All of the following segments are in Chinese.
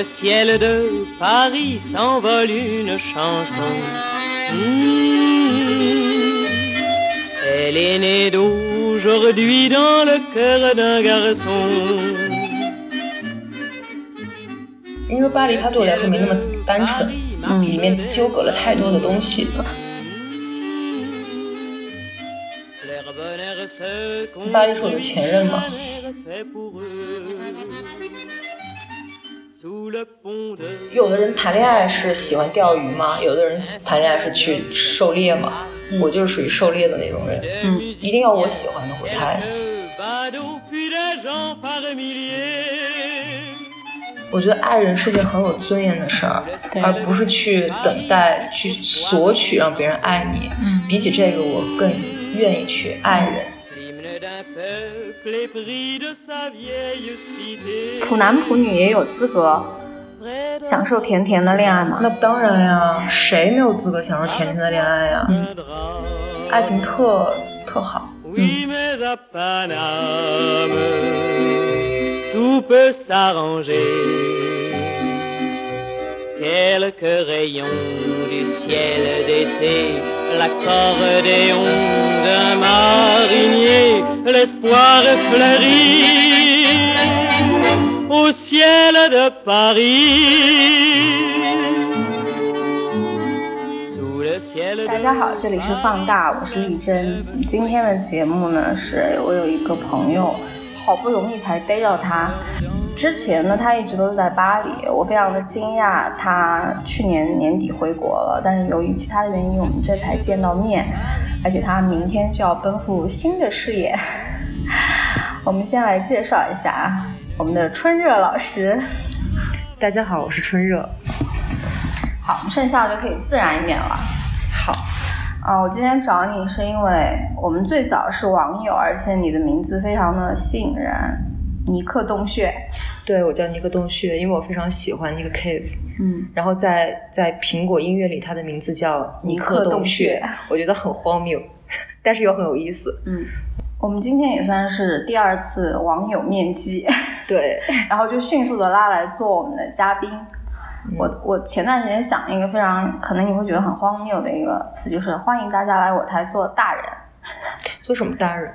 le ciel de Paris s'envole une chanson. Mmh. Elle est née d'aujourd'hui dans le cœur d'un garçon. 因为巴黎它对我来说没那么单纯，嗯里面纠葛了太多的东西。 Leur bonheur se 巴黎是我的前任嘛， 有的人谈恋爱是喜欢钓鱼吗，有的人谈恋爱是去狩猎嘛。我就是属于狩猎的那种人，嗯一定要我喜欢的我才。我觉得爱人是件很有尊严的事儿，而不是去等待、去索取让别人爱你。嗯比起这个，我更愿意去爱人。普男普女也有资格享受甜甜的恋爱吗？那当然呀，谁没有资格享受甜甜的恋爱呀.爱情特特好。Quelques rayons du ciel d'été, l'accordéon d'un marinier, l'espoir fleuri au ciel de Paris. 大家好，这里是放大，我是丽珍。今天的节目呢，是我有一个朋友，好不容易才逮到他。之前呢，他一直都是在巴黎，我非常的惊讶，他去年年底回国了，但是由于其他的原因，我们这才见到面，而且他明天就要奔赴新的事业。我们先来介绍一下啊，我们的春热老师。大家好，我是春热。好，我们剩下的就可以自然一点了。好，啊，我今天找你是因为我们最早是网友，而且你的名字非常的吸引人，尼克洞穴。对我叫尼克洞穴，因为我非常喜欢那个 cave。嗯，然后在在苹果音乐里，它的名字叫尼克洞穴，我觉得很荒谬，但是又很有意思。嗯，我们今天也算是第二次网友面基，对，然后就迅速的拉来做我们的嘉宾。我我前段时间想了一个非常可能你会觉得很荒谬的一个词，就是欢迎大家来我台做大人，做什么大人？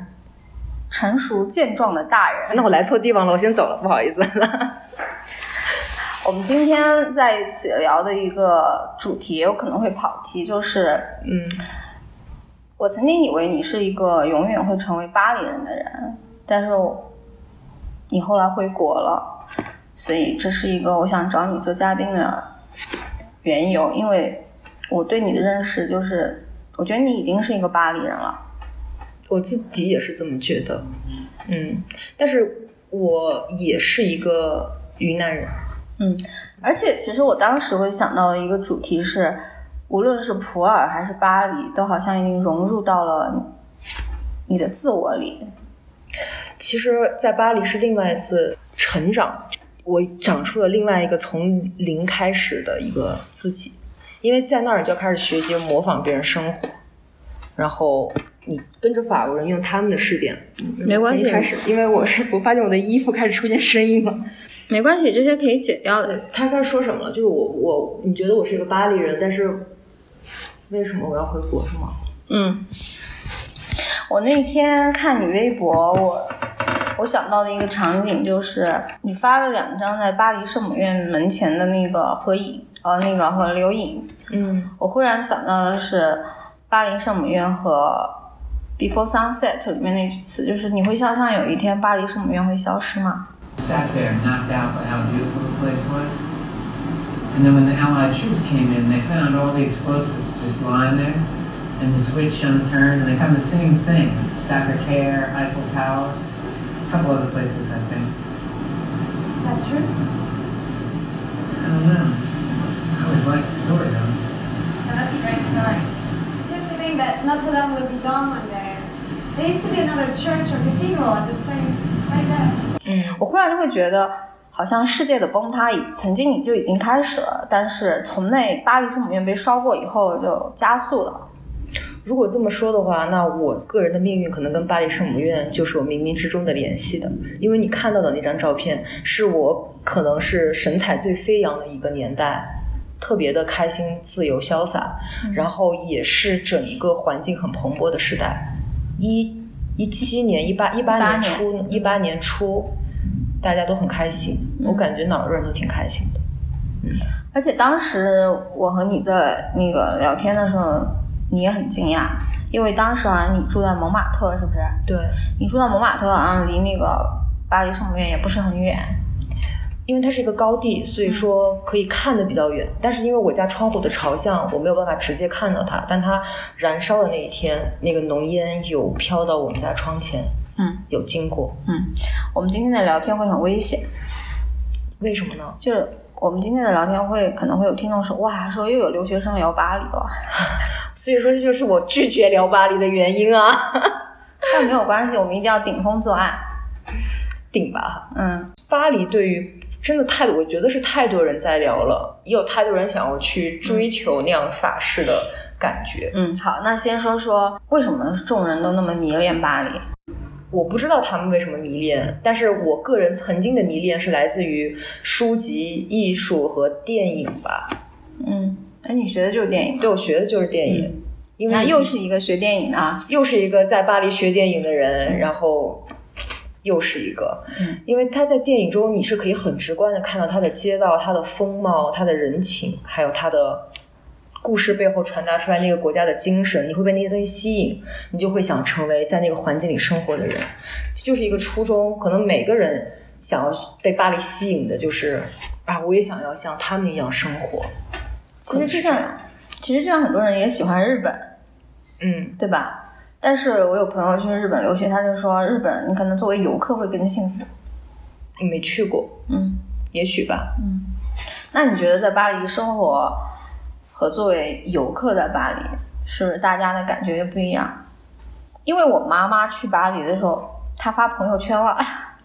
成熟健壮的大人。那我来错地方了，我先走了，不好意思。我们今天在一起聊的一个主题，有可能会跑题，就是嗯，我曾经以为你是一个永远会成为巴黎人的人，但是我你后来回国了，所以这是一个我想找你做嘉宾的缘由，因为我对你的认识就是，我觉得你已经是一个巴黎人了。我自己也是这么觉得。嗯，但是我也是一个云南人。嗯，而且其实我当时会想到的一个主题是，无论是普洱还是巴黎，都好像已经融入到了你的自我里。其实，在巴黎是另外一次成长，我长出了另外一个从零开始的一个自己，因为在那儿就要开始学习模仿别人生活，然后你跟着法国人用他们的试点，没关系开始，因为我是我发现我的衣服开始出现声音了。没关系，这些可以剪掉的。他该说什么了？就是我我你觉得我是一个巴黎人，但是为什么我要回国是吗？嗯，我那天看你微博，我我想到的一个场景就是你发了两张在巴黎圣母院门前的那个合影，呃，那个和留影。嗯，我忽然想到的是巴黎圣母院和《Before Sunset》里面那句词，就是你会想象有一天巴黎圣母院会消失吗？sat there knocked out by how beautiful the place was. And then when the Allied troops came in, they found all the explosives just lying there, and the switch unturned, and they found the same thing Sacre Coeur, Eiffel Tower, a couple other places, I think. Is that true? I don't know. I always liked the story, though. No, that's a great story. Do you think that Notre Dame will be gone one day? There used to be another church or cathedral at the same right there. 我忽然就会觉得， 好像世界的崩塌已曾经你就已经开始了，但是从那巴黎圣母院被烧过以后就加速了。如果这么说的话，那我个人的命运可能跟巴黎圣母院就是有冥冥之中的联系的，因为你看到的那张照片是我可能是神采最飞扬的一个年代，特别的开心、自由、潇洒，然后也是整一个环境很蓬勃的时代。一一七年、一八一八年初、一八年初，大家都很开心，我感觉哪儿的人都挺开心的。嗯而且当时我和你在那个聊天的时候，你也很惊讶，因为当时好像你住在蒙马特，是不是？对，你住在蒙马特，好像离那个巴黎圣母院也不是很远。因为它是一个高地，所以说可以看得比较远。但是因为我家窗户的朝向，我没有办法直接看到它。但它燃烧的那一天，那个浓烟有飘到我们家窗前，嗯，有经过。嗯，我们今天的聊天会很危险，为什么呢？就我们今天的聊天会可能会有听众说，哇，说又有留学生聊巴黎了。所以说这就是我拒绝聊巴黎的原因啊。但没有关系，我们一定要顶风作案，顶吧。嗯，巴黎对于真的太多，我觉得是太多人在聊了，也有太多人想要去追求那样法式的感觉。嗯，好，那先说说为什么众人都那么迷恋巴黎？我不知道他们为什么迷恋，但是我个人曾经的迷恋是来自于书籍、艺术和电影吧。嗯，哎，你学的就是电影，对我学的就是电影，因为那又是一个学电影的啊，又是一个在巴黎学电影的人，然后又是一个，嗯，因为他在电影中你是可以很直观的看到他的街道、他的风貌、他的人情，还有他的故事背后传达出来那个国家的精神，你会被那些东西吸引，你就会想成为在那个环境里生活的人，这就是一个初衷。可能每个人想要被巴黎吸引的就是啊，我也想要像他们一样生活。其实就像，其实就像很多人也喜欢日本，嗯，对吧？但是我有朋友去日本留学，他就说日本你可能作为游客会更幸福。你没去过，嗯，也许吧。嗯那你觉得在巴黎生活和作为游客在巴黎，是不是大家的感觉就不一样？因为我妈妈去巴黎的时候，她发朋友圈了，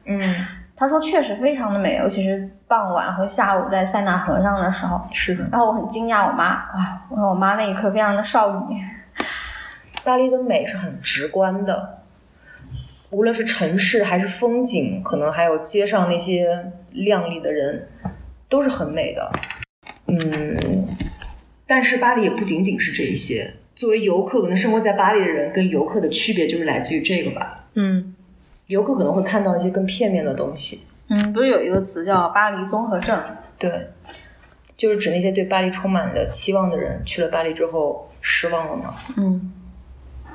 嗯，她说确实非常的美，尤其是傍晚和下午在塞纳河上的时候。是的。然后我很惊讶，我妈哇，我说我妈那一刻非常的少女。巴黎的美是很直观的，无论是城市还是风景，可能还有街上那些靓丽的人，都是很美的。嗯，但是巴黎也不仅仅是这一些。作为游客，可能生活在巴黎的人跟游客的区别就是来自于这个吧。嗯游客可能会看到一些更片面的东西，嗯，不是有一个词叫巴黎综合症？对，就是指那些对巴黎充满了期望的人，去了巴黎之后失望了吗？嗯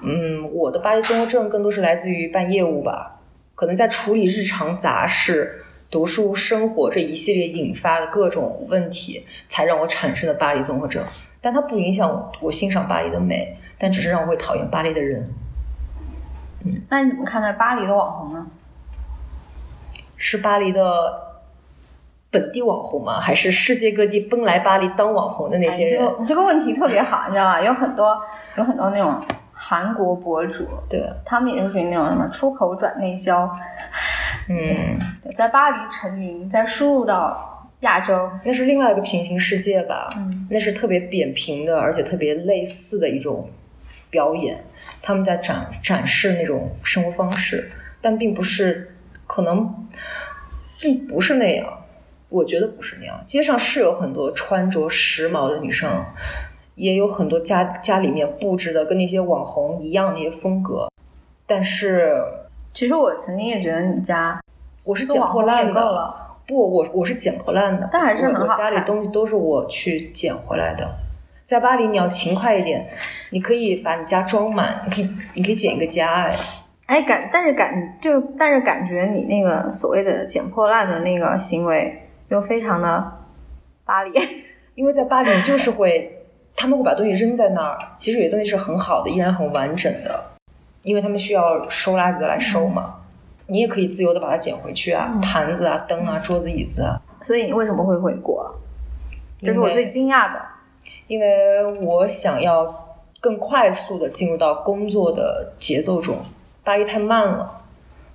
嗯，我的巴黎综合症更多是来自于办业务吧，可能在处理日常杂事、读书、生活这一系列引发的各种问题，才让我产生了巴黎综合症。但它不影响我我欣赏巴黎的美，但只是让我会讨厌巴黎的人。嗯那你怎么看待巴黎的网红呢？是巴黎的本地网红吗？还是世界各地奔来巴黎当网红的那些人？哎这个你这个问题特别好，你知道吧？有很多有很多那种韩国博主，对，他们也是属于那种什么出口转内销，嗯，在巴黎成名，再输入到亚洲。那是另外一个平行世界吧。嗯，那是特别扁平的，而且特别类似的一种表演。他们在展展示那种生活方式，但并不是可能，并不是那样。我觉得不是那样。街上是有很多穿着时髦的女生，也有很多家家里面布置的跟那些网红一样那些风格，但是其实我曾经也觉得你家我是捡破烂的。了，不，我我是捡破烂的，但还是很好我我家里东西都是我去捡回来的。在巴黎，你要勤快一点，你可以把你家装满，你可以你可以捡一个家，哎，哎感，但是感就但是感觉你那个所谓的捡破烂的那个行为又非常的巴黎。因为在巴黎就是会，他们会把东西扔在那儿，其实有些东西是很好的，依然很完整的，因为他们需要收垃圾的来收嘛。你也可以自由的把它捡回去啊，盘子啊、灯啊、桌子、椅子啊。所以你为什么会回国？这是我最惊讶的。因为我想要更快速的进入到工作的节奏中，巴黎太慢了。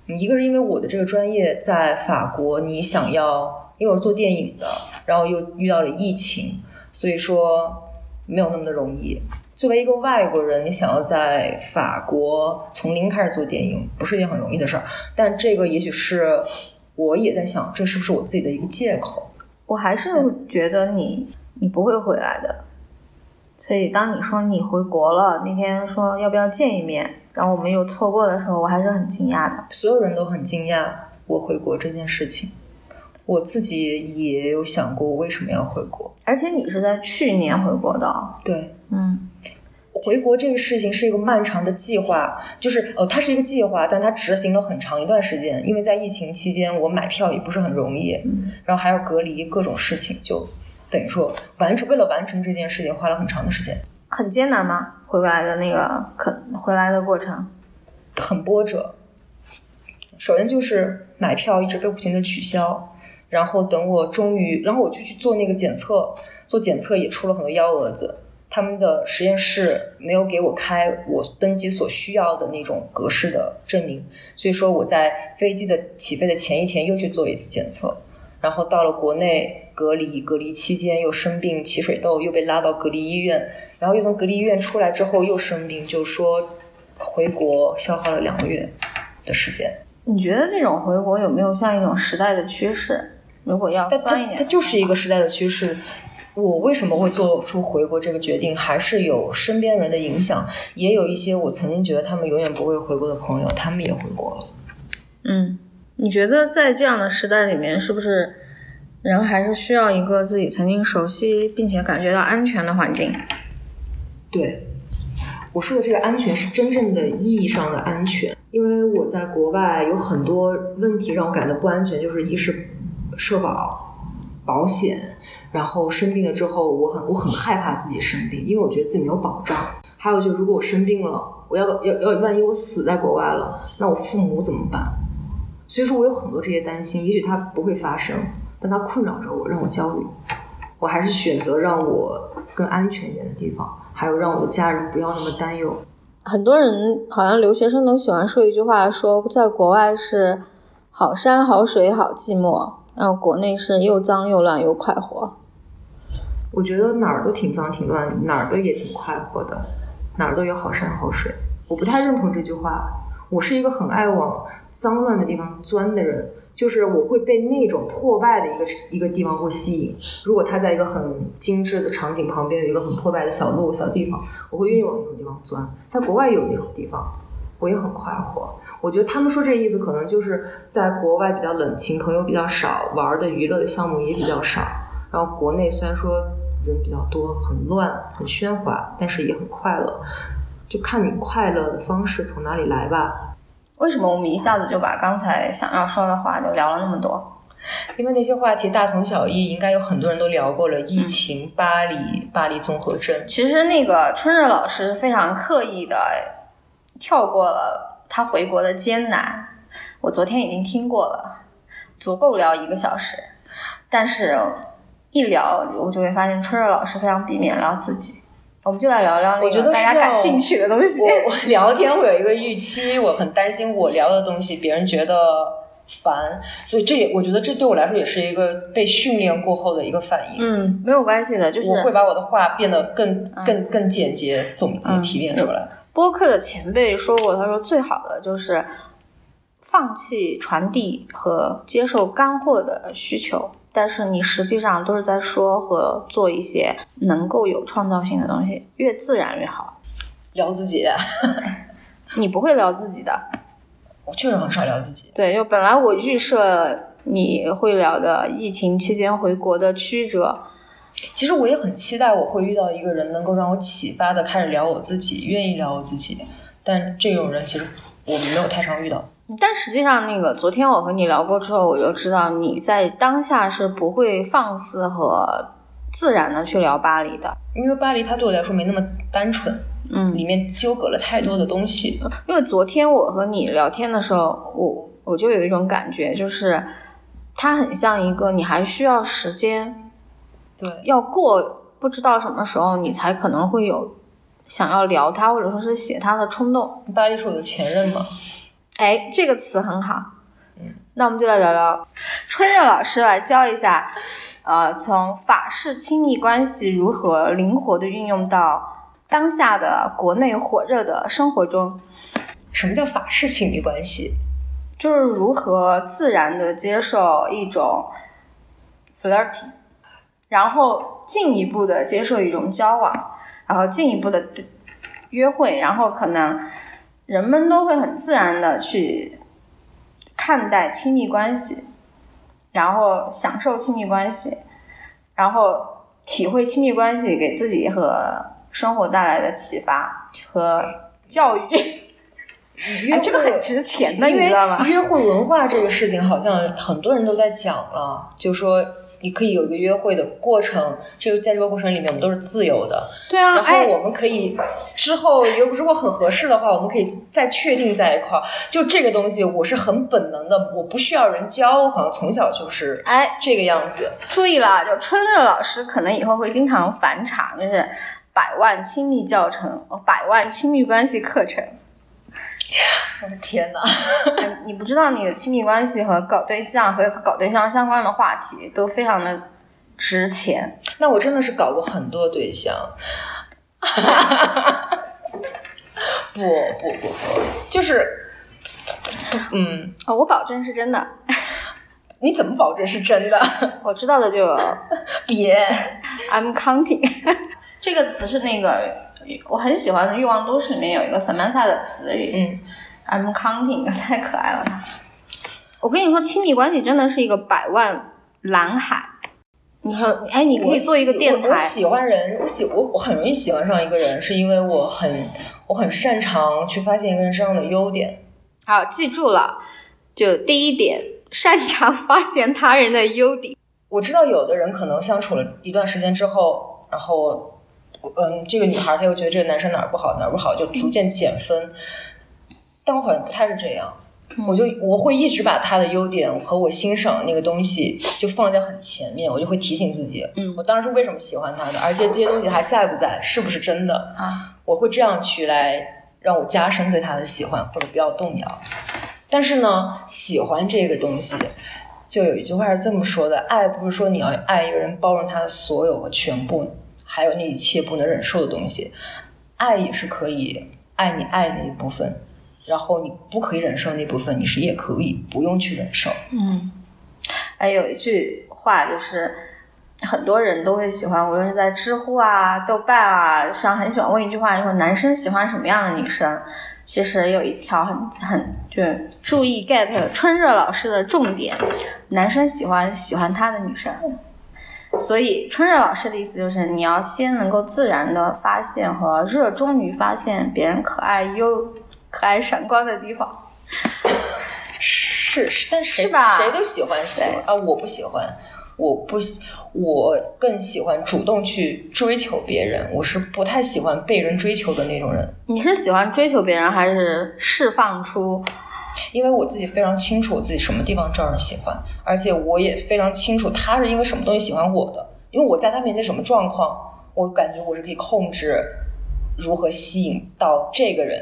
嗯一个是因为我的这个专业在法国，你想要，因为我是做电影的，然后又遇到了疫情，所以说没有那么的容易。作为一个外国人，你想要在法国从零开始做电影，不是一件很容易的事儿。但这个也许是我也在想，这是不是我自己的一个借口？我还是觉得你你不会回来的。所以当你说你回国了，那天说要不要见一面，然后我们又错过的时候，我还是很惊讶的。所有人都很惊讶我回国这件事情，我自己也有想过我为什么要回国。而且你是在去年回国的，对，嗯，回国这个事情是一个漫长的计划，就是呃，它是一个计划，但它执行了很长一段时间。因为在疫情期间，我买票也不是很容易，然后还要隔离各种事情，就等于说完成为了完成这件事情花了很长的时间，很艰难吗？回过来的那个可回来的过程，很波折。首先就是买票一直被不停的取消，然后等我终于，然后我就去做那个检测，做检测也出了很多幺蛾子。他们的实验室没有给我开我登机所需要的那种格式的证明，所以说我在飞机的起飞的前一天又去做了一次检测，然后到了国内隔离，隔离期间又生病起水痘，又被拉到隔离医院，然后又从隔离医院出来之后又生病，就说回国消耗了两个月的时间。你觉得这种回国有没有像一种时代的趋势？如果要但酸一点，它它就是一个时代的趋势。我为什么会做出回国这个决定，还是有身边人的影响，也有一些我曾经觉得他们永远不会回国的朋友，他们也回国了。嗯，你觉得在这样的时代里面，是不是人还是需要一个自己曾经熟悉并且感觉到安全的环境？对，我说的这个安全是真正的意义上的安全，因为我在国外有很多问题让我感到不安全，就是一是社保、保险，然后生病了之后，我很我很害怕自己生病，因为我觉得自己没有保障。还有就，如果我生病了，我要要要万一我死在国外了，那我父母怎么办？所以说我有很多这些担心，也许它不会发生，但它困扰着我，让我焦虑。我还是选择让我更安全一点的地方，还有让我的家人不要那么担忧。很多人好像留学生都喜欢说一句话，说在国外是好山好水好寂寞，然后国内是又脏又乱又快活。我觉得哪儿都挺脏挺乱，哪儿都也挺快活的，哪儿都有好山好水。我不太认同这句话。我是一个很爱往脏乱的地方钻的人，就是我会被那种破败的一个一个地方会吸引。如果它在一个很精致的场景旁边有一个很破败的小路小地方，我会愿意往那种地方钻。在国外有那种地方，我也很快活。我觉得他们说这意思，可能就是在国外比较冷清，朋友比较少，玩的娱乐的项目也比较少。然后国内虽然说人比较多，很乱，很喧哗，但是也很快乐。就看你快乐的方式从哪里来吧。为什么我们一下子就把刚才想要说的话就聊了那么多？因为那些话题大同小异，应该有很多人都聊过了。疫情、巴黎、巴黎综合症，其实那个春日老师非常刻意的跳过了他回国的艰难。我昨天已经听过了，足够聊一个小时。但是，一聊我就会发现春日老师非常避免聊自己。我们就来聊聊那我觉个大家感兴趣的东西。我我聊天会有一个预期，我很担心我聊的东西别人觉得烦，所以这也我觉得这对我来说也是一个被训练过后的一个反应。嗯，没有关系的，就是我会把我的话变得更更更简洁、总结、提炼出来。播客的前辈说过，他说最好的就是放弃传递和接受干货的需求，但是你实际上都是在说和做一些能够有创造性的东西，越自然越好。聊自己，你不会聊自己的，我确实很少聊自己。对，就本来我预设你会聊的疫情期间回国的曲折，其实我也很期待我会遇到一个人能够让我启发的开始聊我自己，愿意聊我自己。但这种人其实我没有太常遇到。但实际上，那个昨天我和你聊过之后，我就知道你在当下是不会放肆和自然的去聊巴黎的。因为巴黎它对我来说没那么单纯，嗯，里面纠葛了太多的东西。因为昨天我和你聊天的时候，我我就有一种感觉，就是它很像一个你还需要时间，对，要过不知道什么时候你才可能会有想要聊它或者说是写它的冲动。巴黎是我的前任嘛，哎，这个词很好。嗯，那我们就来聊聊春日老师来教一下，呃，从法式亲密关系如何灵活的运用到当下的国内火热的生活中，什么叫法式亲密关系？就是如何自然的接受一种 flirting，然后进一步的接受一种交往，然后进一步的约会，然后可能人们都会很自然的去看待亲密关系，然后享受亲密关系，然后体会亲密关系给自己和生活带来的启发和教育。约哎，这个很值钱的，你知道吗？约会文化这个事情，好像很多人都在讲了，就说你可以有一个约会的过程，这个在这个过程里面，我们都是自由的。对啊，然哎后我们可以之后如如果很合适的话，我们可以再确定在一块儿。就这个东西，我是很本能的，我不需要人教，我好像从小就是哎，这个样子。注意了，就春乐老师可能以后会经常返场，就是百万亲密教程、百万亲密关系课程。我的天哪！嗯你不知道你的亲密关系和搞对象和搞对象相关的话题都非常的值钱。那我真的是搞过很多对象。不不不不，就是，嗯，哦，我保证是真的，你怎么保证是真的？我知道的就 别，I'm counting 这个词是那个我很喜欢的《欲望都市》里面有一个 Samantha 的词语，嗯，I'm counting，太可爱了。我跟你说，亲密关系真的是一个百万蓝海。你说，哎，你可以做一个电台，我我喜欢人，我喜我我很容易喜欢上一个人，是因为我很我很擅长去发现一个人身上的优点。好，记住了，就第一点，擅长发现他人的优点。我知道有的人可能相处了一段时间之后，然后，嗯，这个女孩她又觉得这个男生哪儿不好哪儿不好，就逐渐减分。但我好像不太是这样，我就我会一直把他的优点和我欣赏的那个东西就放在很前面，我就会提醒自己，嗯我当时为什么喜欢他的，而且这些东西还在不在，是不是真的啊？我会这样去来让我加深对他的喜欢，或者不要动摇。但是呢，喜欢这个东西，就有一句话是这么说的：爱不是说你要爱一个人，包容他的所有和全部，还有那一切不能忍受的东西。爱也是可以爱你爱那一部分，然后你不可以忍受那部分，你是也可以不用去忍受。嗯，哎，有一句话就是，很多人都会喜欢，无论是在知乎啊、豆瓣啊上，很喜欢问一句话，就说男生喜欢什么样的女生？其实有一条很很就是注意 get 春热老师的重点，男生喜欢喜欢他的女生。所以春热老师的意思就是，你要先能够自然的发现和热衷于发现别人可爱又、可爱闪光的地方。是是，但谁是吧？谁都喜欢喜欢啊，我不喜欢，我不喜，我更喜欢主动去追求别人，我是不太喜欢被人追求的那种人，你是喜欢追求别人，还是释放出因为我自己非常清楚我自己什么地方招人喜欢，而且我也非常清楚他是因为什么东西喜欢我的，因为我在他面前什么状况，我感觉我是可以控制如何吸引到这个人。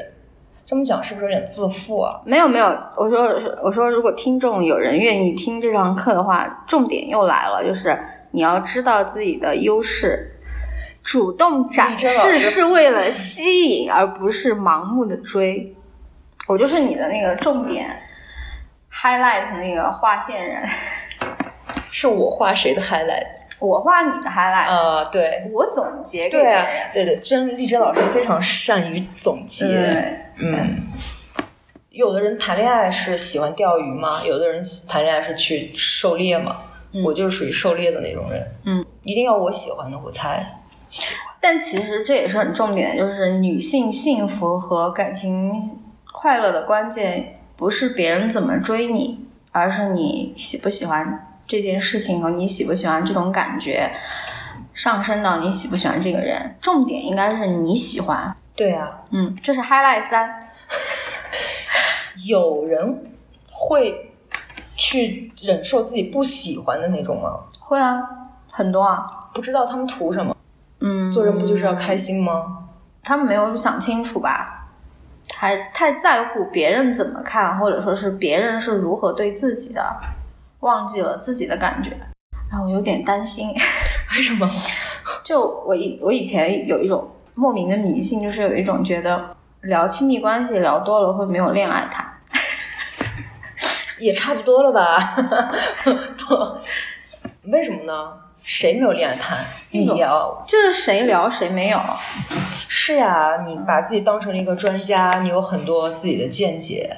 这么讲是不是有点自负啊？没有没有，我说我说，如果听众有人愿意听这堂课的话，重点又来了，就是你要知道自己的优势，主动展示是为了吸引，而不是盲目的追。我就是你的那个重点 highlight 那个划线人，是我画谁的 highlight 我画你的 highlight，、啊、对，我总结给别对啊人。，对对，真丽珍老师非常善于总结。对，嗯，有的人谈恋爱是喜欢钓鱼嘛，有的人谈恋爱是去狩猎嘛。我就是属于狩猎的那种人。嗯，一定要我喜欢的我才喜欢。但其实这也是很重点，就是女性幸福和感情快乐的关键，不是别人怎么追你，而是你喜不喜欢这件事情和你喜不喜欢这种感觉，上升到你喜不喜欢这个人。重点应该是你喜欢。对啊，嗯，这是 highlight 三。有人会去忍受自己不喜欢的那种吗？会啊，很多啊。不知道他们图什么？嗯，做人不就是要开心吗？他们没有想清楚吧，还太在乎别人怎么看，或者说是别人是如何对自己的，忘记了自己的感觉。然后我有点担心，为什么？就我以我以前有一种莫名的迷信，就是有一种觉得聊亲密关系聊多了会没有恋爱谈。也差不多了吧？不，为什么呢？谁没有恋爱谈？你聊就是谁聊谁没有。是呀，你把自己当成了一个专家，你有很多自己的见解。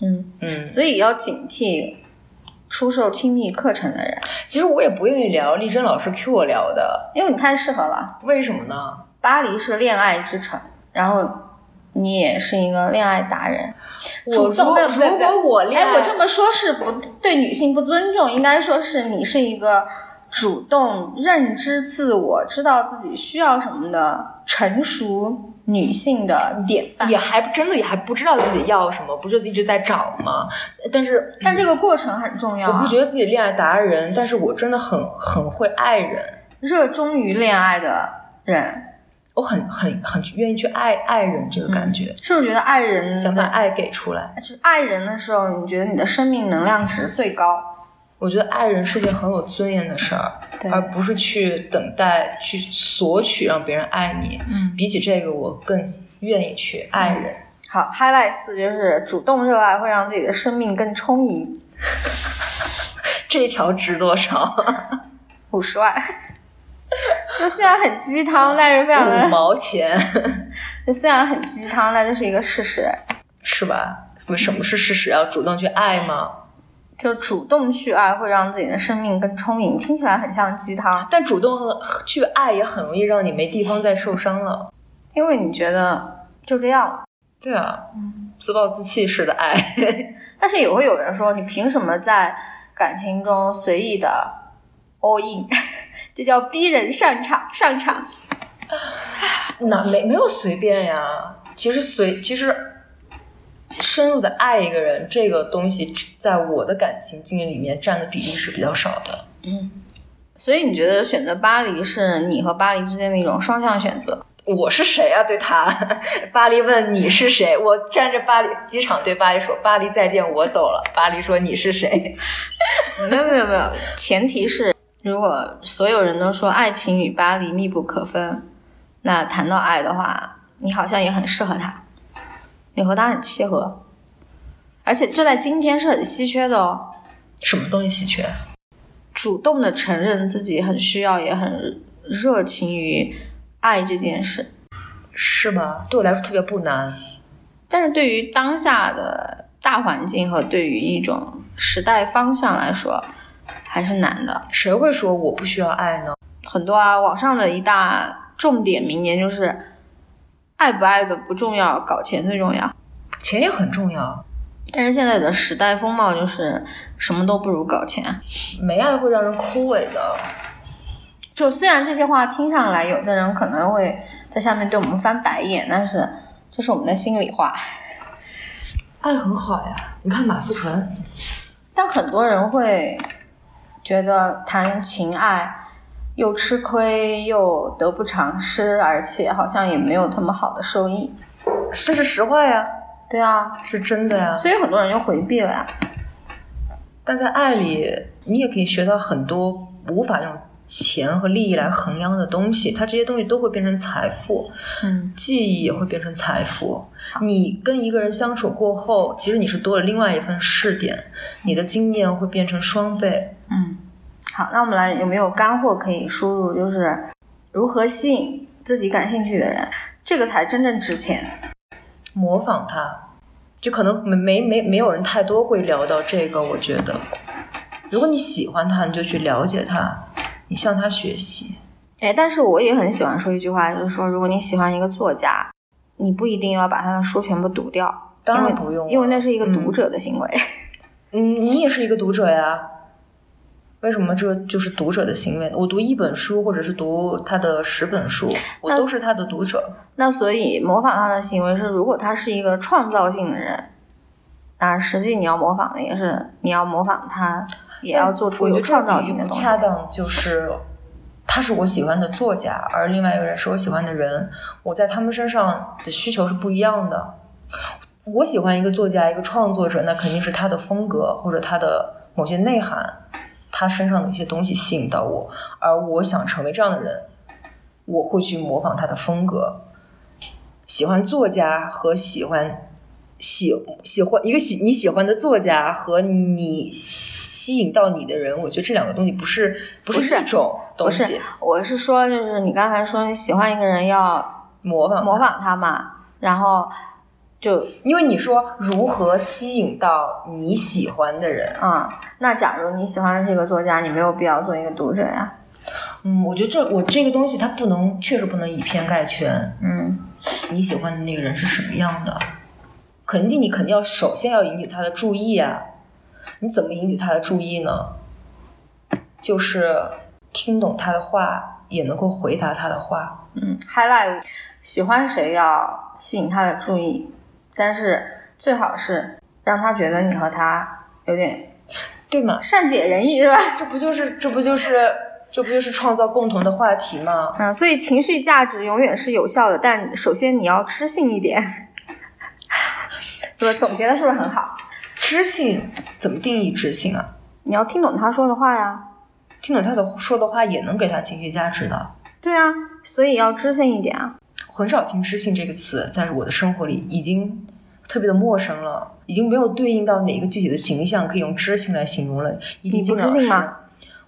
嗯，嗯，所以要警惕出售亲密课程的人，其实我也不愿意聊，丽珍老师 Q 我聊的，因为你太适合了。为什么呢？巴黎是恋爱之城，然后你也是一个恋爱达人。我主动如果我恋爱，哎，我这么说是不对女性不尊重，应该说是你是一个主动认知自我、知道自己需要什么的成熟女性的典范。也还真的也还不知道自己要什么，不就是一直在找吗？但是但这个过程很重要、啊。我不觉得自己恋爱达人，但是我真的很很会爱人，热衷于恋爱的人，我很很很愿意去爱爱人这个感觉，是不是觉得爱人的想把爱给出来。就是爱人的时候，你觉得你的生命能量值最高？我觉得爱人是件很有尊严的事儿，而不是去等待、去索取让别人爱你。嗯，比起这个，我更愿意去爱人。好，highlight 四就是主动热爱会让自己的生命更充盈，这条值多少？五十万。就虽然很鸡汤，但是非常五的，毛钱，就虽然很鸡汤，但这是一个事实。是吧？为什么是事实？要主动去爱吗？就主动去爱会让自己的生命更充盈，听起来很像鸡汤，但主动去爱也很容易让你没地方再受伤了。因为你觉得就这样。对啊，自暴自弃式的爱，但是也会有人说，你凭什么在感情中随意的 all in？这叫逼人上场上场。那没没有随便呀。其实随其实深入的爱一个人，这个东西在我的感情经历里面占的比例是比较少的。嗯所以你觉得选择巴黎是你和巴黎之间的一种双向选择？我是谁啊？对他，巴黎问你是谁？我站着巴黎机场对巴黎说：“巴黎再见，我走了。”巴黎说：“你是谁 没有没有没有，前提是如果所有人都说爱情与巴黎密不可分，那谈到爱的话，你好像也很适合他，你和他很契合，而且这在今天是很稀缺的哦。？”什么东西稀缺？主动的承认自己很需要，也很热情于爱这件事，是吗？对我来说特别不难。但是对于当下的大环境和对于一种时代方向来说，还是难的。谁会说我不需要爱呢？很多啊，网上的一大重点名言就是：爱不爱的不重要，搞钱最重要。钱也很重要，但是现在的时代风貌就是什么都不如搞钱。没爱会让人枯萎的。就虽然这些话听上来，有的人可能会在下面对我们翻白眼，但是这是我们的心里话。爱很好呀，你看马思纯，但很多人会觉得谈情爱又吃亏又得不偿失，而且好像也没有这么好的收益。这是实话呀，对啊，是真的呀。所以很多人就回避了呀。但在爱里，你也可以学到很多无法用钱和利益来衡量的东西，它这些东西都会变成财富，嗯，记忆也会变成财富。你跟一个人相处过后，其实你是多了另外一份试点，你的经验会变成双倍。嗯，好，那我们来有没有干货可以输入？就是如何吸引自己感兴趣的人，这个才真正值钱。模仿他，就可能没没没没有人太多会聊到这个。我觉得，如果你喜欢他，你就去了解他，你向他学习。哎，但是我也很喜欢说一句话，就是说，如果你喜欢一个作家，你不一定要把他的书全部读掉，当然不用了因为那是一个读嗯者的行为。嗯，你也是一个读者呀。为什么这就是读者的行为呢？我读一本书，或者是读他的十本书，我都是他的读者。那所以模仿他的行为是，如果他是一个创造性的人，那实际你要模仿的也是你要模仿他，也要做出有创造性的东西。恰当，就是他是我喜欢的作家，而另外一个人是我喜欢的人，我在他们身上的需求是不一样的。我喜欢一个作家，一个创作者，那肯定是他的风格或者他的某些内涵，他身上的一些东西吸引到我，而我想成为这样的人。我会去模仿他的风格。喜欢作家和喜欢喜喜欢一个喜你喜欢的作家和你吸引到你的人，我觉得这两个东西不是不不是一种东不是西，，我是说，就是你刚才说你喜欢一个人要模仿模仿他嘛，然后就因为你说如何吸引到你喜欢的人，嗯，那假如你喜欢的这个作家，你没有必要做一个读者呀。嗯，我觉得这我这个东西它不能，确实不能以偏概全。嗯，你喜欢的那个人是什么样的？肯定你肯定要首先要引起他的注意啊！你怎么引起他的注意呢？就是听懂他的话，也能够回答他的话。嗯，highlight 喜欢谁要吸引他的注意，但是最好是让他觉得你和他有点对吗？善解人意，是吧？这不就是这不就是这不就是创造共同的话题吗？嗯，所以情绪价值永远是有效的，但首先你要知性一点，是吧？总结的是不是很好？知性怎么定义知性啊？你要听懂他说的话呀。听懂他的说的话，也能给他情绪价值的。对啊，所以要知性一点啊。我很少听“知性”这个词，在我的生活里已经特别的陌生了，已经没有对应到哪个具体的形象可以用“知性”来形容了。你知性吗？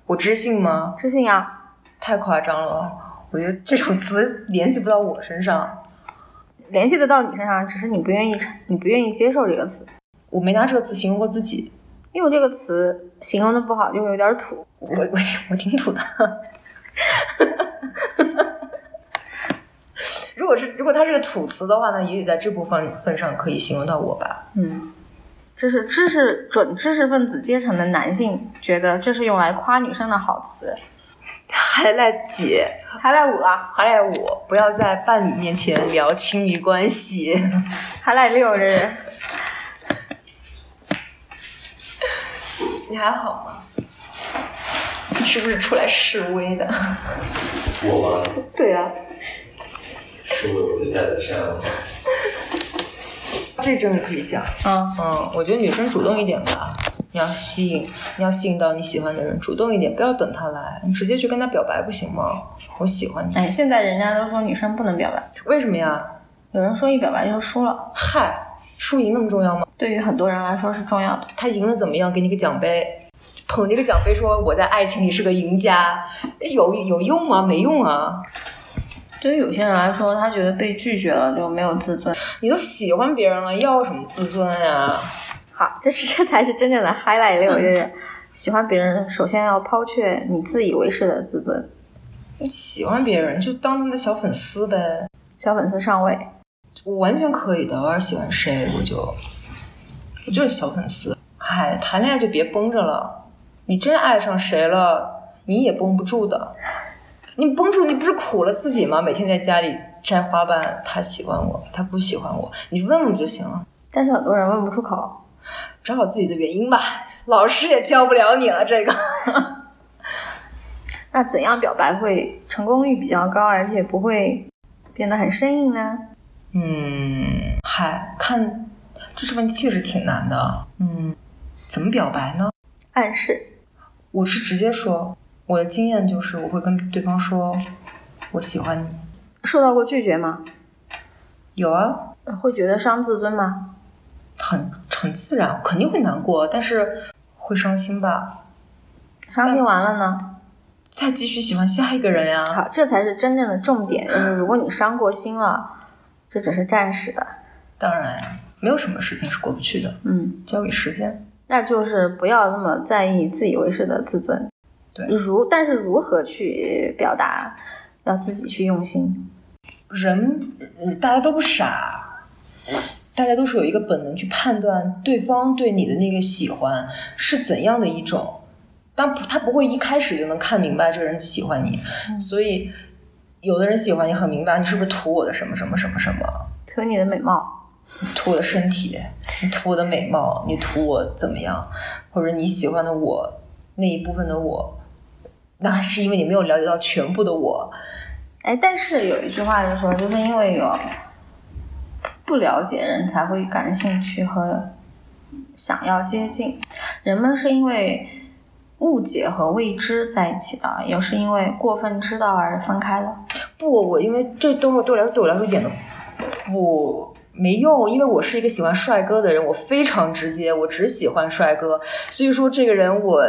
我知性吗？知性呀，太夸张了，我觉得这种词联系不到我身上。联系得到你身上，只是你不愿意，你不愿意接受这个词，我没拿这个词形容过自己，因为这个词形容的不好，就会有点土。我我我挺土的。如果是如果它是个土词的话呢，也许在这部分份上可以形容到我吧。嗯，这是知识准知识分子阶层的男性觉得这是用来夸女生的好词。还赖姐，还赖五了，还赖我，不要在伴侣面前聊亲密关系。还赖六，这是。你还好吗？你是不是出来示威的？我吗？对啊，我的带的善良。这真的可以讲。嗯，嗯，我觉得女生主动一点吧，你要吸引，你要吸引到你喜欢的人，主动一点，不要等他来，你直接去跟他表白不行吗？我喜欢你，哎，现在人家都说女生不能表白，为什么呀？有人说一表白就输了，嗨，输赢那么重要吗？对于很多人来说是重要的。他赢了怎么样？给你个奖杯，捧着个奖杯说我在爱情里是个赢家，有有用吗？没用啊！对于有些人来说，他觉得被拒绝了就没有自尊。你都喜欢别人了，要什么自尊呀？好，这是 这才是真正的 highlight 六，就是 喜欢别人，首先要抛却你自以为是的自尊。你喜欢别人就当他的小粉丝呗，小粉丝上位，我完全可以的。我要是喜欢谁，我就我就是小粉丝。哎，谈恋爱就别绷着了，你真爱上谁了，你也绷不住的。你绷住，你不是苦了自己吗？每天在家里摘花瓣，他喜欢我，他不喜欢我，你问问就行了。但是很多人问不出口。找找自己的原因吧，老师也教不了你了。这个，那怎样表白会成功率比较高，而且不会变得很生硬呢？嗯，嗨，看这是问题确实挺难的。嗯，怎么表白呢？暗示，我是直接说，我的经验就是我会跟对方说，我喜欢你。受到过拒绝吗？有啊，会觉得伤自尊吗？很很自然，肯定会难过，但是会伤心吧。伤心完了呢？再继续喜欢下一个人呀。好，这才是真正的重点。就是如果你伤过心了，这只是暂时的。当然呀，没有什么事情是过不去的，嗯，交给时间。那就是不要那么在意自以为是的自尊。对。如但是如何去表达，要自己去用心。人，呃大家都不傻，大家都是有一个本能去判断对方对你的那个喜欢是怎样的一种，但不，他不会一开始就能看明白这个人喜欢你，所以有的人喜欢你很明白，你是不是图我的什么什么什么什么，图你的美貌，你图我的身体，你图我的美貌，你图我怎么样，或者你喜欢的我那一部分的我，那是因为你没有了解到全部的我，哎，但是有一句话就说，就是因为有不了解人才会感兴趣和想要接近，人们是因为误解和未知在一起的，也是因为过分知道而分开的。不，我因为这都是对我来说对我来说一点都不没用，因为我是一个喜欢帅哥的人，我非常直接，我只喜欢帅哥，所以说这个人我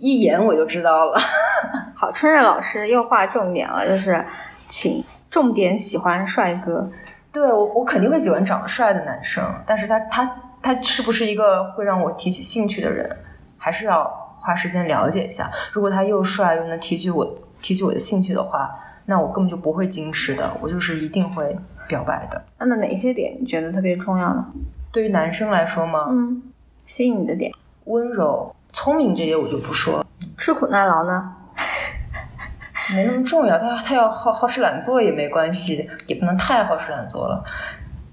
一眼我就知道了。好，春瑞老师又划重点了，就是请重点喜欢帅哥。对我，我肯定会喜欢长得帅的男生，但是他他他是不是一个会让我提起兴趣的人，还是要花时间了解一下。如果他又帅又能提起我提起我的兴趣的话，那我根本就不会矜持的，我就是一定会表白的。那那哪些点你觉得特别重要呢？对于男生来说吗，嗯，吸引你的点，温柔、聪明这些我就不说了，吃苦耐劳呢？没那么重要。他他要好好吃懒做也没关系，也不能太好吃懒做了，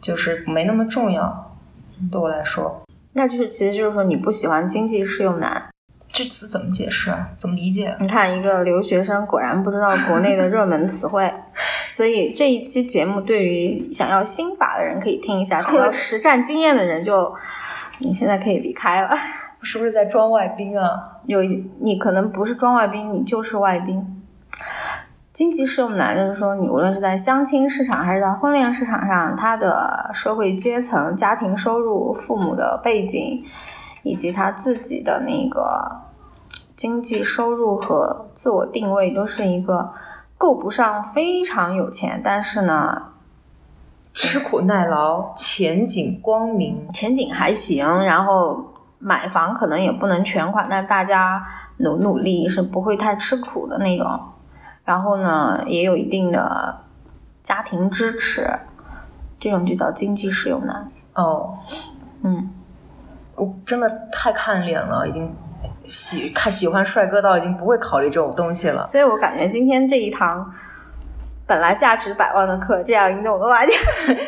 就是没那么重要。对我来说，那就是其实就是说你不喜欢经济适用男。这词怎么解释啊？怎么理解？你看，一个留学生果然不知道国内的热门词汇，所以这一期节目对于想要心法的人可以听一下，想要 实战经验的人就你现在可以离开了。是不是在装外宾啊？有你可能不是装外宾，你就是外宾。经济适用男就是说，你无论是在相亲市场还是在婚恋市场上，他的社会阶层、家庭收入、父母的背景，以及他自己的那个经济收入和自我定位，都是一个够不上非常有钱，但是呢，吃苦耐劳，前景光明，前景还行，然后买房可能也不能全款，但大家努努力是不会太吃苦的那种。然后呢，也有一定的家庭支持，这种就叫经济适用男。哦，嗯，我真的太看脸了，已经喜看喜欢帅哥到已经不会考虑这种东西了。所以我感觉今天这一堂本来价值百万的课，这样一弄的话，就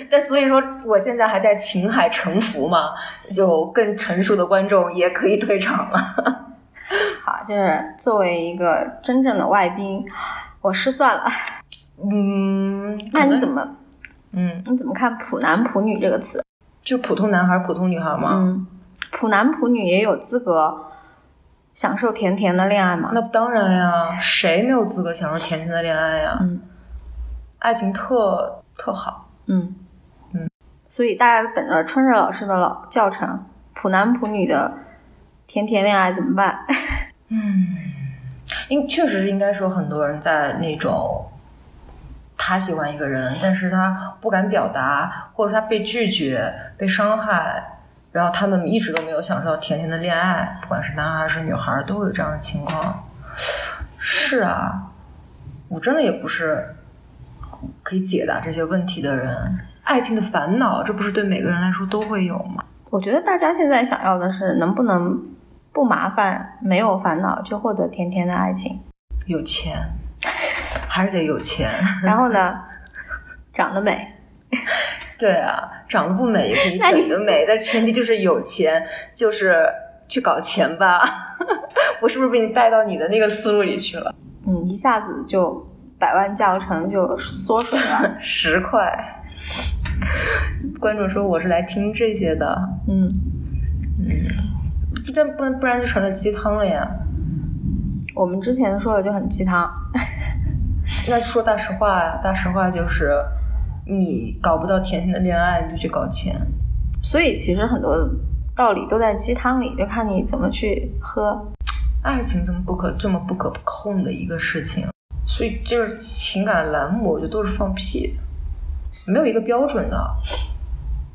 但所以说，我现在还在情海沉浮嘛，就更成熟的观众也可以退场了。好，就是作为一个真正的外宾。我失算了，嗯，那你怎么，嗯，你怎么看“普男普女”这个词？就普通男孩、普通女孩吗？嗯，普男普女也有资格享受甜甜的恋爱吗？那当然呀，谁没有资格享受甜甜的恋爱呀？嗯，爱情特特好，嗯嗯，所以大家等着春日老师的老教程，普男普女的甜甜恋爱怎么办？嗯。应确实应该是有很多人在那种，他喜欢一个人，但是他不敢表达，或者他被拒绝、被伤害，然后他们一直都没有享受到甜甜的恋爱，不管是男孩还是女孩，都有这样的情况。是啊，我真的也不是可以解答这些问题的人。爱情的烦恼，这不是对每个人来说都会有吗？我觉得大家现在想要的是能不能。不麻烦，没有烦恼，就获得甜甜的爱情。有钱，还是得有钱。然后呢，长得美。对啊，长得不美也可以 整得美，但前提就是有钱，就是去搞钱吧。我是不是被你带到你的那个思路里去了？嗯，一下子就百万教程就缩水了，十块。观众说我是来听这些的。嗯嗯。这不不然就成了鸡汤了呀！我们之前说的就很鸡汤。那说大实话，大实话就是，你搞不到甜甜的恋爱，你就去搞钱。所以其实很多道理都在鸡汤里，就看你怎么去喝。爱情这么不可这么不可控的一个事情，所以就是情感栏目，我觉得都是放屁，没有一个标准的。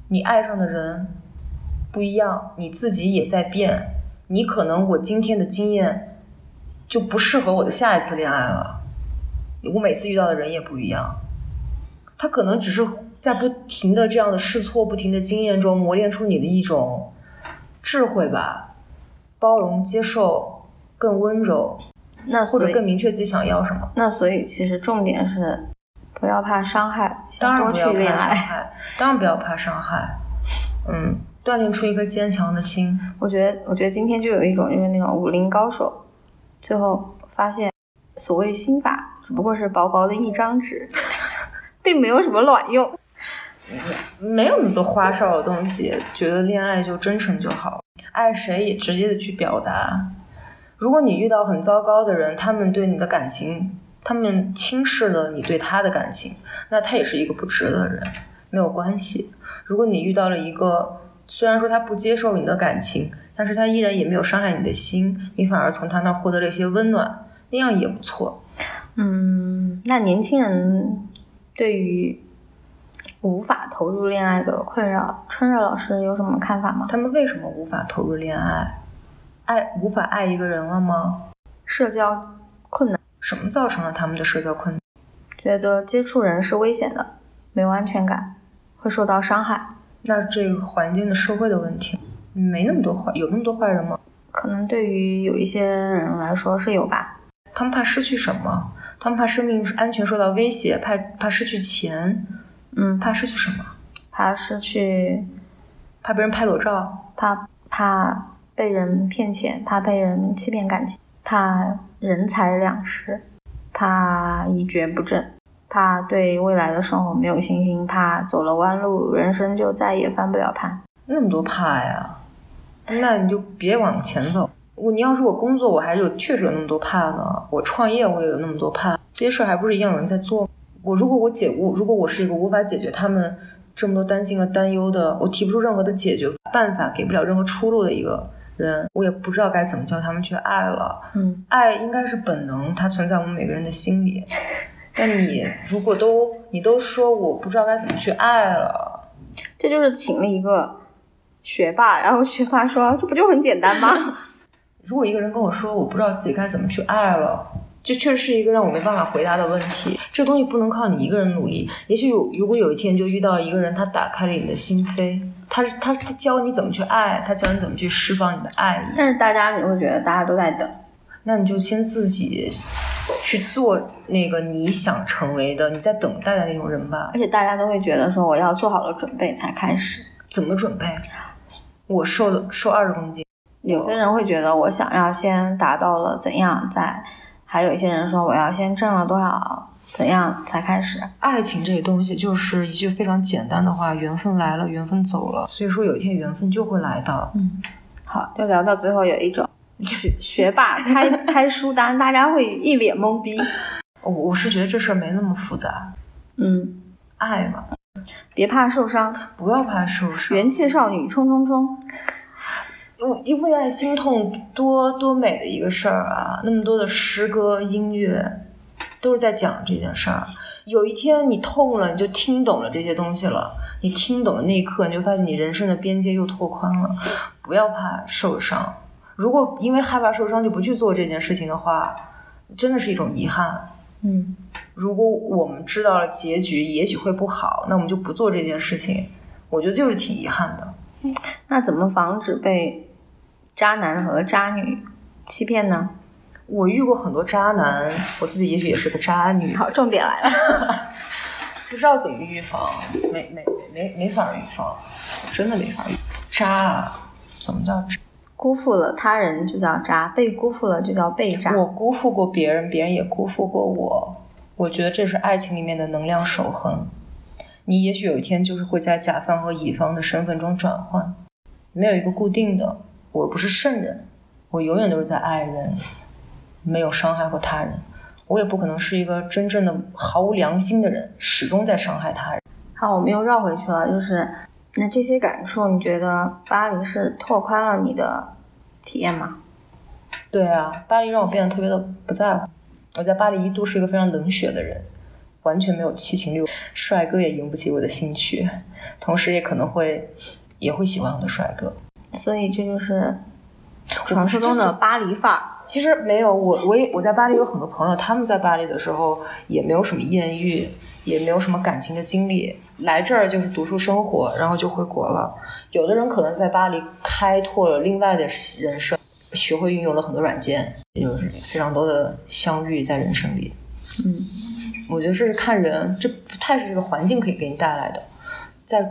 你爱上的人。不一样，你自己也在变。你可能我今天的经验就不适合我的下一次恋爱了。我每次遇到的人也不一样，他可能只是在不停的这样的试错、不停的经验中磨练出你的一种智慧吧，包容、接受、更温柔，那或者更明确自己想要什么。那所以其实重点是不要怕伤害，当然不要怕伤害，当然不要怕伤害。嗯。锻炼出一个坚强的心。我觉得，我觉得今天就有一种，就是那种武林高手，最后发现，所谓心法只不过是薄薄的一张纸，并没有什么卵用。没有那么多花哨的东西，觉得恋爱就真诚就好，爱谁也直接的去表达。如果你遇到很糟糕的人，他们对你的感情他们轻视了你对他的感情，那他也是一个不值得的人，没有关系。如果你遇到了一个虽然说他不接受你的感情，但是他依然也没有伤害你的心，你反而从他那儿获得了一些温暖，那样也不错。嗯，那年轻人对于无法投入恋爱的困扰，春热老师有什么看法吗？他们为什么无法投入恋爱？爱无法爱一个人了吗？社交困难，什么造成了他们的社交困难？觉得接触人是危险的，没有安全感，会受到伤害。那这个环境的社会的问题，没那么多坏，有那么多坏人吗？可能对于有一些人来说是有吧。他们怕失去什么？他们怕生命安全受到威胁，怕怕失去钱，嗯，怕失去什么？怕失去，怕别人拍裸照，怕怕被人骗钱，怕被人欺骗感情，怕人财两失，怕一蹶不振，怕对未来的生活没有信心，怕走了弯路，人生就再也翻不了盘。那么多怕呀，那你就别往前走。我你要是我工作，我还有确实有那么多怕呢。我创业，我也有那么多怕，这些事儿还不是一样有人在做。我如果我解无，如果我是一个无法解决他们这么多担心和担忧的，我提不出任何的解决办法，给不了任何出路的一个人，我也不知道该怎么教他们去爱了。嗯，爱应该是本能，它存在我们每个人的心里。但你如果都你都说我不知道该怎么去爱了，这就是请了一个学霸，然后学霸说：“这不就很简单吗？” 如果一个人跟我说我不知道自己该怎么去爱了，这确实是一个让我没办法回答的问题。这东西不能靠你一个人努力。也许有，如果有一天就遇到一个人，他打开了你的心扉，他他他教你怎么去爱，他教你怎么去释放你的爱意。但是大家你会觉得大家都在等，那你就先自己去做那个你想成为的、你在等待的那种人吧而。且大家都会觉得说我要做好了准备才开始。怎么准备？我瘦了瘦二十公斤，有些人会觉得我想要先达到了怎样再，还有一些人说我要先挣了多少怎样才开始。爱情这个东西就是一句非常简单的话：缘分来了，缘分走了。所以说有一天缘分就会来的。嗯，好，就聊到最后有一种学学霸开开书单，大家会一脸懵逼。我我是觉得这事儿没那么复杂，嗯，爱嘛，别怕受伤，不要怕受伤。元气少女冲冲冲。为为爱心痛，多多美的一个事儿啊！那么多的诗歌、音乐，都是在讲这件事儿。有一天你痛了，你就听懂了这些东西了。你听懂的那一刻，你就发现你人生的边界又拓宽了。不要怕受伤，如果因为害怕受伤就不去做这件事情的话，真的是一种遗憾。嗯，如果我们知道了结局也许会不好，那我们就不做这件事情。我觉得就是挺遗憾的。那怎么防止被渣男和渣女欺骗呢？我遇过很多渣男，我自己也许也是个渣女，好，重点来了。不知道怎么预防，没没没没法预防，真的没法预防渣啊！怎么叫渣？辜负了他人就叫渣，被辜负了就叫被渣。我辜负过别人，别人也辜负过我。我觉得这是爱情里面的能量守恒。你也许有一天就是会在甲方和乙方的身份中转换，没有一个固定的。我不是圣人，我永远都是在爱人，没有伤害过他人。我也不可能是一个真正的毫无良心的人，始终在伤害他人。好，我们又绕回去了，就是那这些感受，你觉得巴黎是拓宽了你的体验吗？对啊，巴黎让我变得特别的不在乎。我在巴黎一度是一个非常冷血的人，完全没有七情六，帅哥也引不起我的兴趣，同时也可能会也会喜欢我的帅哥。所以这就是传说中的巴黎范儿。其实没有，我我也我在巴黎有很多朋友，他们在巴黎的时候也没有什么艳遇，也没有什么感情的经历，来这儿就是读书生活，然后就回国了。有的人可能在巴黎开拓了另外的人生，学会运用了很多软件，就是非常多的相遇在人生里。嗯，我觉得这是看人，这不太是这个环境可以给你带来的。在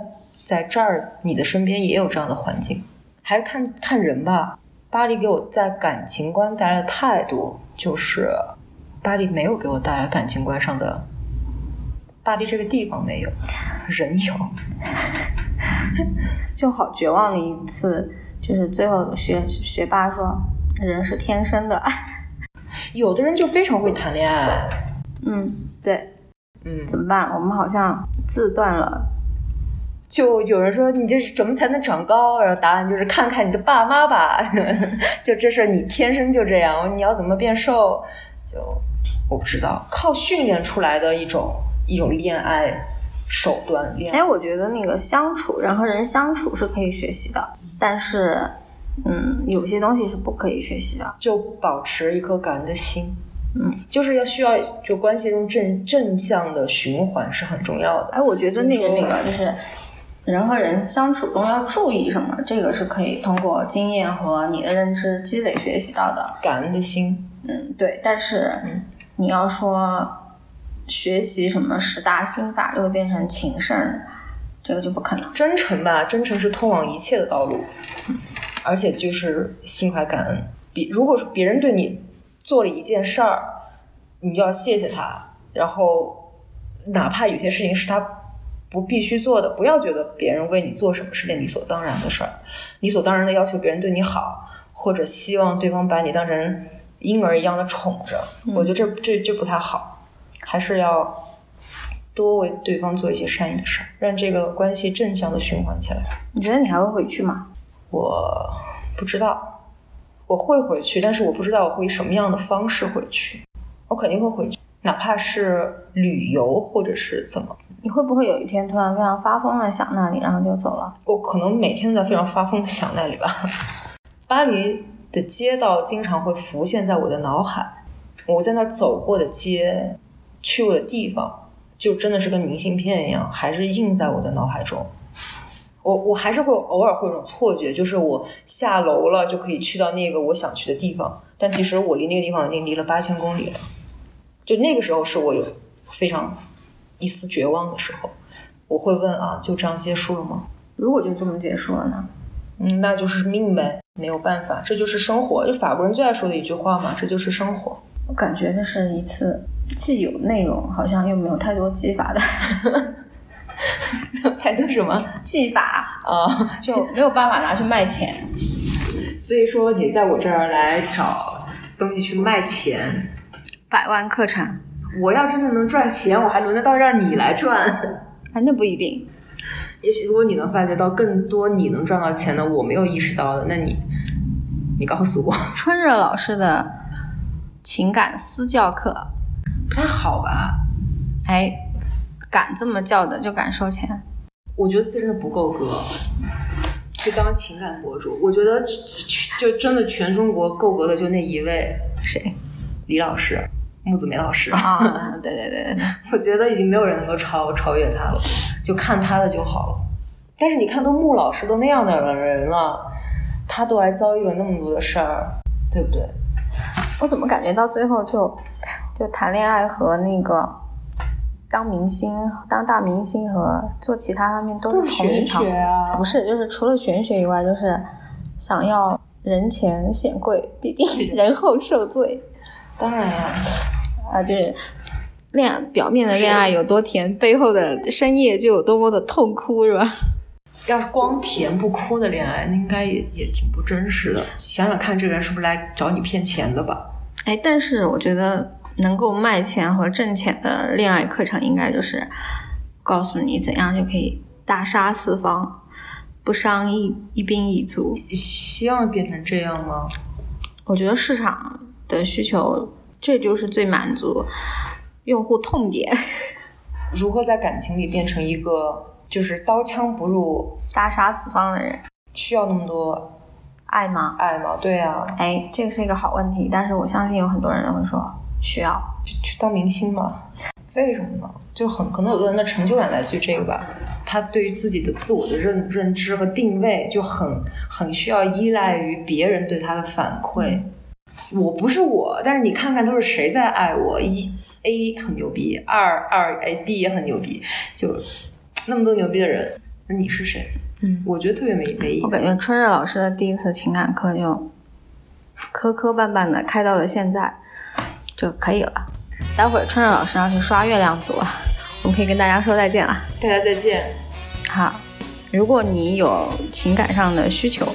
在这儿，你的身边也有这样的环境，还是看看人吧。巴黎给我在感情观带来的态度，就是巴黎没有给我带来感情观上的。巴黎这个地方没有，人有。就好绝望的一次，就是最后学学霸说，人是天生的。有的人就非常会谈恋爱，嗯，对，嗯，怎么办？我们好像自断了。就有人说你这是怎么才能长高？然后答案就是看看你的爸妈吧，就这事儿你天生就这样，你要怎么变瘦？就我不知道，靠训练出来的一种一种恋爱手段。恋爱哎，我觉得那个相处，人和人相处是可以学习的，但是，嗯，有些东西是不可以学习的。就保持一颗感恩的心，嗯，就是要需要就关系中正正向的循环是很重要的。哎，我觉得那个那个就是人和人相处中要注意什么，这个是可以通过经验和你的认知积累学习到的。感恩的心，嗯，对。但是嗯你要说学习什么十大心法就会变成情圣，这个就不可能。真诚吧，真诚是通往一切的道路，而且就是心怀感恩。比如果说别人对你做了一件事儿，你就要谢谢他，然后哪怕有些事情是他不必须做的，不要觉得别人为你做什么是件理所当然的事儿，理所当然的要求别人对你好，或者希望对方把你当成婴儿一样的宠着，我觉得这这这不太好，还是要多为对方做一些善意的事儿，让这个关系正向的循环起来。你觉得你还会回去吗？我不知道，我会回去，但是我不知道我会以什么样的方式回去。我肯定会回去，哪怕是旅游或者是怎么，你会不会有一天突然非常发疯的想那里，然后就走了？我可能每天都在非常发疯的想那里吧。巴黎的街道经常会浮现在我的脑海，我在那儿走过的街，去过的地方，就真的是跟明信片一样，还是印在我的脑海中。我我还是会偶尔会有种错觉，就是我下楼了就可以去到那个我想去的地方，但其实我离那个地方已经离了八千公里了。就那个时候是我有非常一丝绝望的时候，我会问啊，就这样结束了吗？如果就这么结束了呢？嗯，那就是命呗，没有办法，这就是生活。就法国人最爱说的一句话嘛，这就是生活。我感觉这是一次既有内容，好像又没有太多技法的 没有太多什么技法，啊？就没有办法拿去卖钱。所以说你在我这儿来找东西去卖钱，百万课程，我要真的能赚钱，我还轮得到让你来赚？哎，那不一定。也许如果你能发掘到更多你能赚到钱的，我没有意识到的，那你你告诉我，春日老师的情感私教课，不太好吧？哎，敢这么叫的就敢收钱。我觉得自身不够格，去当情感博主。我觉得就真的全中国够格的就那一位，谁李老师，木子梅老师。啊？对对对 我觉得已经没有人能够超超越他了，就看他的就好了。但是你看，都穆老师都那样的人了，他都还遭遇了那么多的事儿，对不对？我怎么感觉到最后就就谈恋爱和那个当明星、当大明星和做其他方面都都是同一条？学啊，不是，就是除了玄学以外，就是想要人前显贵，必定人后受罪。当然呀，啊，就是恋爱表面的恋爱有多甜，背后的深夜就有多么的痛哭，是吧？要是光甜不哭的恋爱，那应该也也挺不真实的。想想看，这个人是不是来找你骗钱的吧？哎，但是我觉得能够卖钱和挣钱的恋爱课程，应该就是告诉你怎样就可以大杀四方，不伤一一兵一卒。希望变成这样吗？我觉得市场的需求，这就是最满足用户痛点，如何在感情里变成一个就是刀枪不入，大杀四方的人，需要那么多爱吗？爱吗？对啊，哎，这个是一个好问题，但是我相信有很多人都会说需要。去去当明星吧？为什么呢？就很可能有的人的成就感来自于这个吧，他对于自己的自我的认认知和定位就很很需要依赖于别人对他的反馈。我不是我，但是你看看都是谁在爱我？一 A 很牛逼，二二 A B 也很牛逼，就那么多牛逼的人，那你是谁？嗯，我觉得特别没没意思。我感觉春日老师的第一次情感课就磕磕绊绊的开到了现在就可以了。待会儿春日老师要去刷月亮组了，我们可以跟大家说再见了。大家再见。好，如果你有情感上的需求，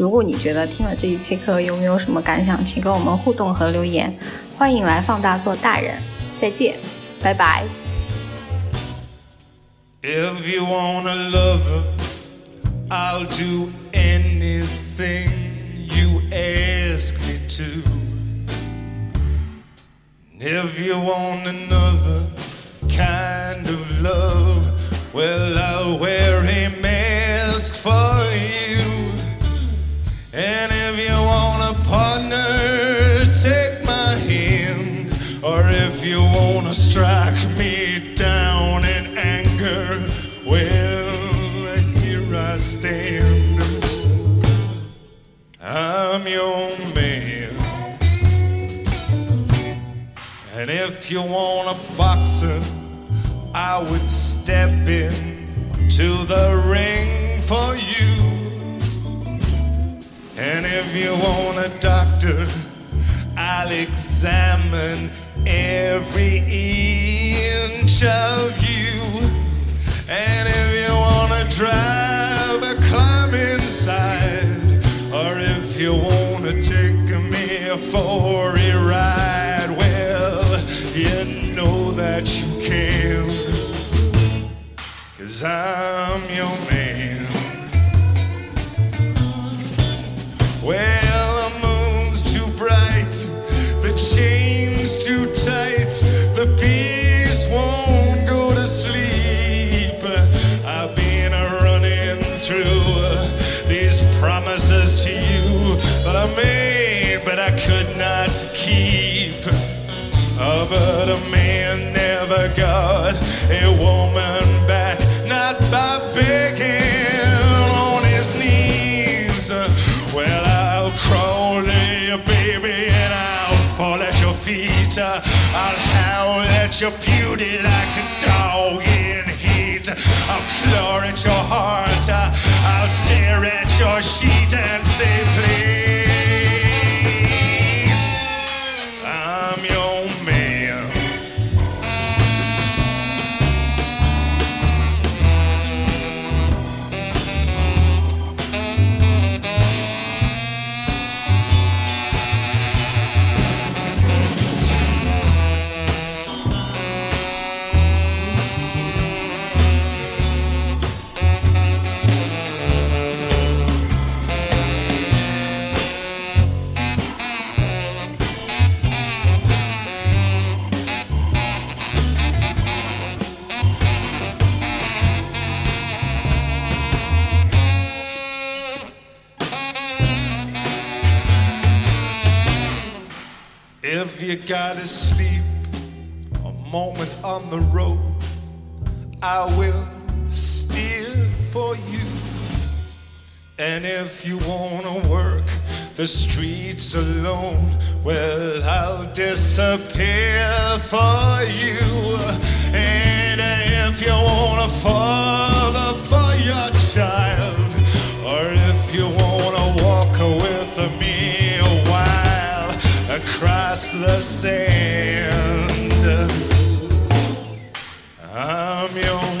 如果你觉得听了这一期课有没有什么感想，请跟我们互动和留言。欢迎来放大做大人，再见，拜拜。If you want a lover, I'll do anything you ask me to. If you want another kind of love, well, I'll wear a mask for you. And if you want a partner, take my hand. Or if you want to strike me down in anger, well, here I stand. I'm your man. And if you want a boxer, I would step in to the ring for you. And if you want a doctor, I'll examine every inch of you. And if you want to drive a climb inside, or if you want to take me for a ride, well, you know that you can. Cause I'm your man. But I could not keep. Oh, but a man never got a woman back, not by begging on his knees. Well, I'll crawl to you, baby, and I'll fall at your feet. I'll howl at your beauty like a dog in heat. I'll claw at your heart. I'll tear at your sheet and say, please. Gotta sleep a moment on the road, I will steer for you. And if you wanna work the streets alone, well, I'll disappear for you. And if you want a father for your child, or if you wanna across the sand, I'm your